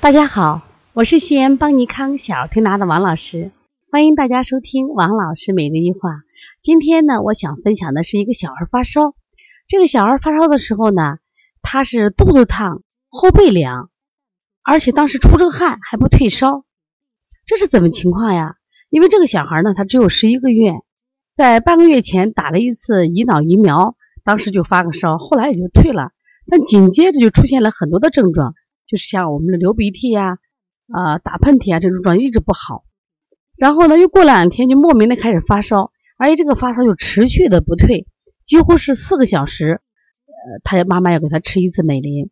大家好，我是西安邦尼康小儿推拿的王老师，欢迎大家收听王老师每日一话。今天呢，我想分享的是一个小孩发烧。这个小孩发烧的时候呢，他是肚子烫、后背凉，而且当时出着汗还不退烧，这是怎么情况呀？因为这个小孩呢，他只有十一个月，在半个月前打了一次乙脑疫苗，当时就发个烧，后来也就退了，但紧接着就出现了很多的症状。就是像我们的流鼻涕呀、啊打喷嚏啊这种状态一直不好，然后呢又过两天就莫名的开始发烧，而且这个发烧就持续的不退，几乎是四个小时，呃，他妈妈要给他吃一次美林。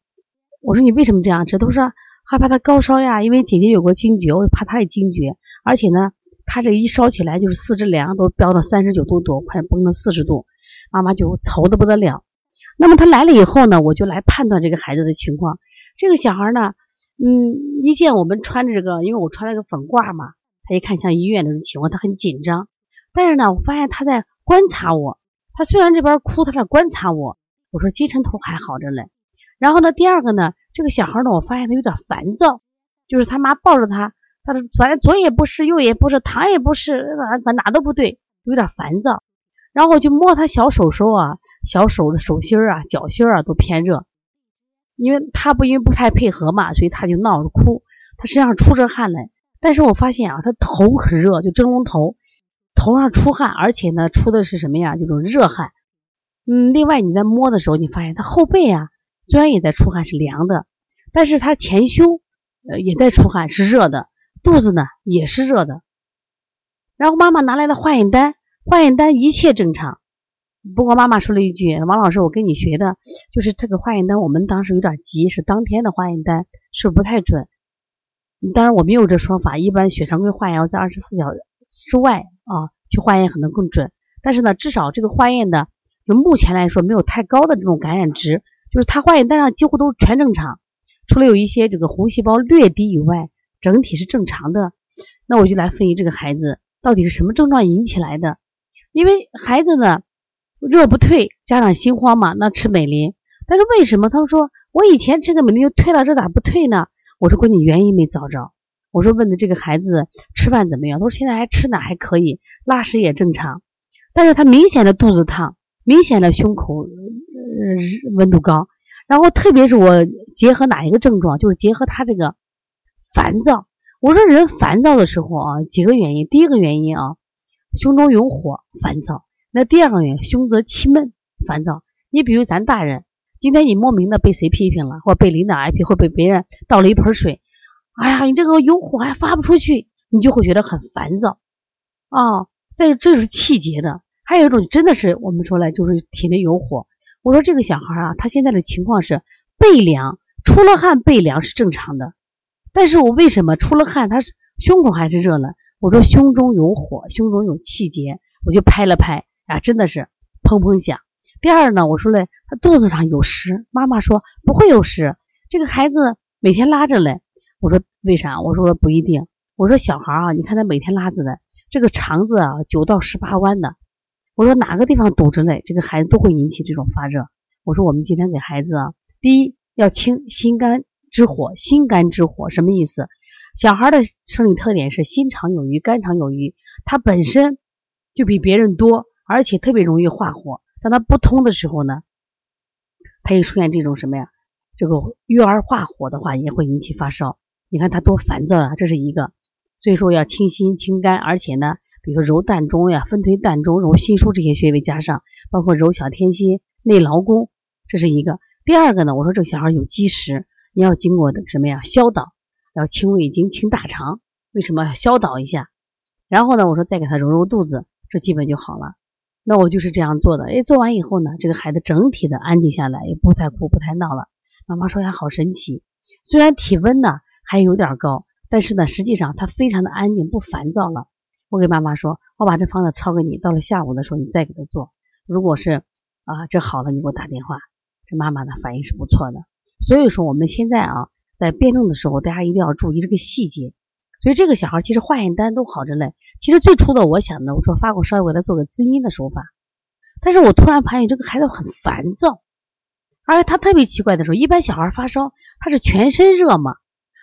我说你为什么这样吃？他说害怕他高烧呀，因为姐姐有过惊厥，我怕他也惊厥，而且呢他这一烧起来就是四肢凉都飙到三十九度多，快崩到四十度，妈妈就愁的不得了。那么他来了以后呢，我就来判断这个孩子的情况。这个小孩呢，嗯，一见我们穿着这个，因为我穿了个粉褂嘛，他一看像医院那种情况，他很紧张。但是呢，我发现他在观察我，他虽然这边哭，他在观察我。我说精神头还好着嘞。然后呢，第二个呢，这个小孩呢，我发现他有点烦躁，就是他妈抱着他，他的反正左也不是，右也不是，躺也不是，哪哪都不对，有点烦躁。然后我就摸他小手手啊，小手的手心啊、脚心啊都偏热。因为他不因为不太配合嘛，所以他就闹着哭，他身上出着汗来。但是我发现啊，他头很热，就蒸笼头，头上出汗，而且呢出的是什么呀？这种热汗。嗯，另外你在摸的时候，你发现他后背啊，虽然也在出汗，是凉的，但是他前胸呃也在出汗，是热的，肚子呢也是热的。然后妈妈拿来了化验单，化验单一切正常。不过妈妈说了一句：“王老师，我跟你学的就是这个化验单，我们当时有点急，是当天的化验单，是不太准。当然我没有这说法，一般血常规化验要在二十四小时之外啊去化验可能更准。但是呢，至少这个化验的就目前来说没有太高的这种感染值，就是他化验单上几乎都全正常，除了有一些这个红细胞略低以外，整体是正常的。那我就来分析这个孩子到底是什么症状引起来的，因为孩子呢。”热不退，家长心慌嘛，那吃美林。但是为什么他们说我以前吃个美林就退了，这咋不退呢？我说闺女原因没找着。我说问的这个孩子吃饭怎么样？他说现在还吃呢，还可以，拉屎也正常。但是他明显的肚子烫，明显的胸口呃温度高。然后特别是我结合哪一个症状，就是结合他这个烦躁。我说人烦躁的时候啊，几个原因。第一个原因啊，胸中有火，烦躁。那第二个原因，胸则气闷、烦躁。你比如咱大人，今天你莫名的被谁批评了，或被领导挨批，或被别人倒了一盆水，哎呀，你这个有火还发不出去，你就会觉得很烦躁。啊，再这是气结的，还有一种真的是我们说来就是体内有火。我说这个小孩啊，他现在的情况是背凉，出了汗背凉是正常的，但是我为什么出了汗他胸口还是热呢？我说胸中有火，胸中有气结，我就拍了拍。啊，真的是砰砰响。第二呢，我说嘞，他肚子上有湿，妈妈说不会有湿，这个孩子每天拉着嘞。我说为啥？我说不一定。我说小孩啊，你看他每天拉着的，这个肠子啊九到十八弯的。我说哪个地方堵着嘞，这个孩子都会引起这种发热。我说我们今天给孩子啊，第一要清心肝之火，心肝之火什么意思？小孩的生理特点是心肠有余，肝肠有余，他本身就比别人多。而且特别容易化火，当它不通的时候呢，它又出现这种什么呀？这个育儿化火的话，也会引起发烧。你看他多烦躁啊，这是一个。所以说要清心清肝，而且呢，比如说揉膻中呀、分推膻中、揉心腧这些穴位加上，包括揉小天心、内劳宫，这是一个。第二个呢，我说这个小孩有积食，你要经过什么呀？消导，要清胃经、清大肠。为什么要消导一下？然后呢，我说再给他揉揉肚子，这基本就好了。那我就是这样做的，哎，做完以后呢，这个孩子整体的安静下来，也不太哭，不太闹了。妈妈说呀，好神奇，虽然体温呢还有点高，但是呢，实际上他非常的安静，不烦躁了。我给妈妈说，我把这方子抄给你，到了下午的时候你再给他做。如果是啊，这好了，你给我打电话。这妈妈的反应是不错的。所以说我们现在啊，在辩证的时候，大家一定要注意这个细节。所以这个小孩其实化验单都好着嘞。其实最初的我想呢，我说发过烧，我给他做个滋阴的手法。但是我突然发现这个孩子很烦躁，而且他特别奇怪的时候，一般小孩发烧他是全身热嘛，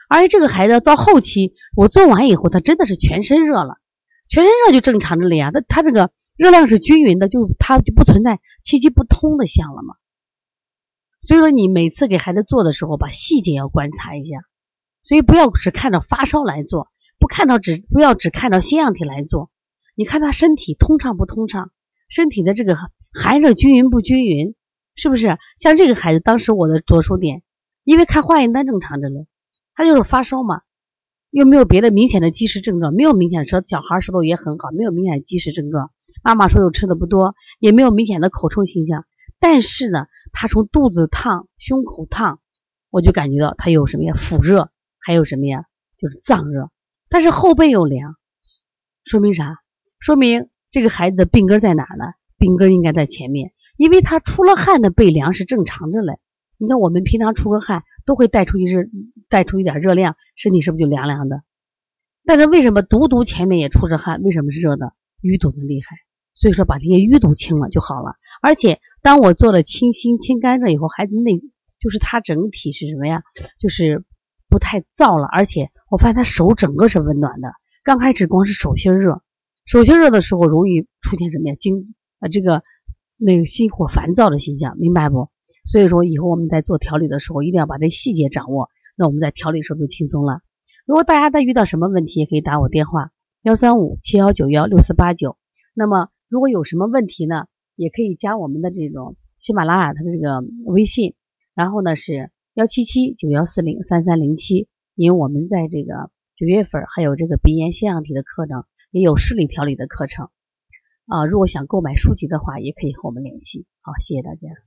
而且这个孩子到后期我做完以后，他真的是全身热了，全身热就正常着了呀。他他这个热量是均匀的，就他就不存在气机不通的象了嘛。所以说你每次给孩子做的时候，把细节要观察一下，所以不要只看着发烧来做，不看到只不要只看到腺样体来做，你看他身体通畅不通畅，身体的这个寒热均匀不均匀，是不是？像这个孩子当时我的着手点，因为看化验单正常着呢。他就是发烧嘛，又没有别的明显的积食症状，没有明显的说小孩舌头也很好，没有明显的积食症状。妈妈说又吃的不多，也没有明显的口臭现象。但是呢，他从肚子烫、胸口烫，我就感觉到他有什么呀？腹热，还有什么呀？就是脏热。但是后背又凉，说明啥？说明这个孩子的病根在哪呢？病根应该在前面，因为他出了汗的背凉是正常的嘞。你看我们平常出个汗。都会带出一热，带出一点热量，身体是不是就凉凉的？但是为什么独独前面也出着汗？为什么热的？淤堵的厉害，所以说把这些淤堵清了就好了。而且当我做了清心、清肝热以后，孩子内就是他整体是什么呀？就是不太燥了，而且我发现他手整个是温暖的。刚开始光是手心热，手心热的时候容易出现什么呀？惊啊这个那个心火烦躁的现象，明白不？所以说，以后我们在做调理的时候，一定要把这细节掌握。那我们在调理时候就轻松了。如果大家再遇到什么问题，也可以打我电话幺三五七幺九幺六四八九。那么如果有什么问题呢，也可以加我们的这种喜马拉雅的这个微信，然后呢是幺七七九幺四零三三零七。因为我们在这个九月份还有这个鼻炎腺样体的课程，也有视力调理的课程啊。如果想购买书籍的话，也可以和我们联系。好，谢谢大家。